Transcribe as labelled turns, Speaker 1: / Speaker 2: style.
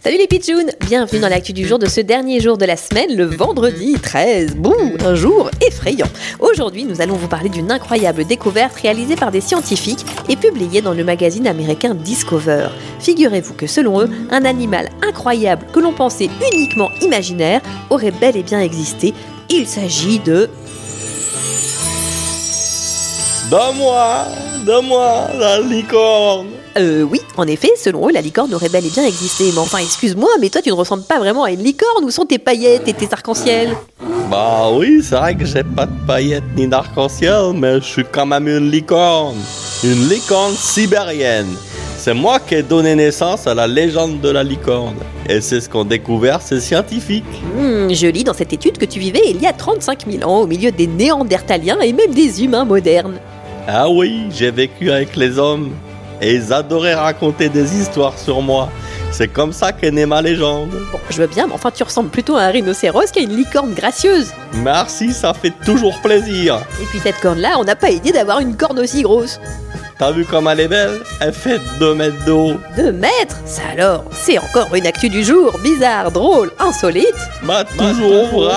Speaker 1: Salut les pitchouns Bienvenue dans l'actu du jour de ce dernier jour de la semaine, le vendredi 13. Bouh, un jour effrayant. Aujourd'hui, nous allons vous parler d'une incroyable découverte réalisée par des scientifiques et publiée dans le magazine américain Discover. Figurez-vous que selon eux, un animal incroyable que l'on pensait uniquement imaginaire aurait bel et bien existé. Il s'agit de...
Speaker 2: Donne-moi, donne-moi la licorne
Speaker 1: Euh oui, en effet, selon eux, la licorne aurait bel et bien existé. Mais enfin, excuse-moi, mais toi tu ne ressembles pas vraiment à une licorne. Où sont tes paillettes et tes arcs-en-ciel?
Speaker 2: Bah oui, c'est vrai que j'ai pas de paillettes ni d'arc-en-ciel, mais je suis quand même une licorne. Une licorne sibérienne. C'est moi qui ai donné naissance à la légende de la licorne. Et c'est ce qu'ont découvert ces scientifiques.
Speaker 1: Hmm, je lis dans cette étude que tu vivais il y a 35 000 ans au milieu des néandertaliens et même des humains modernes.
Speaker 2: Ah oui, j'ai vécu avec les hommes. Et ils adoraient raconter des histoires sur moi. C'est comme ça qu'est née ma légende.
Speaker 1: Bon, je veux bien, mais enfin tu ressembles plutôt à un rhinocéros qu'à une licorne gracieuse.
Speaker 2: Merci, ça fait toujours plaisir.
Speaker 1: Et puis cette corne-là, on n'a pas idée d'avoir une corne aussi grosse.
Speaker 2: T'as vu comme elle est belle? Elle fait 2 mètres de haut.
Speaker 1: Deux mètres? Ça alors, c'est encore une actu du jour, bizarre, drôle, insolite.
Speaker 2: Bah toujours vrai.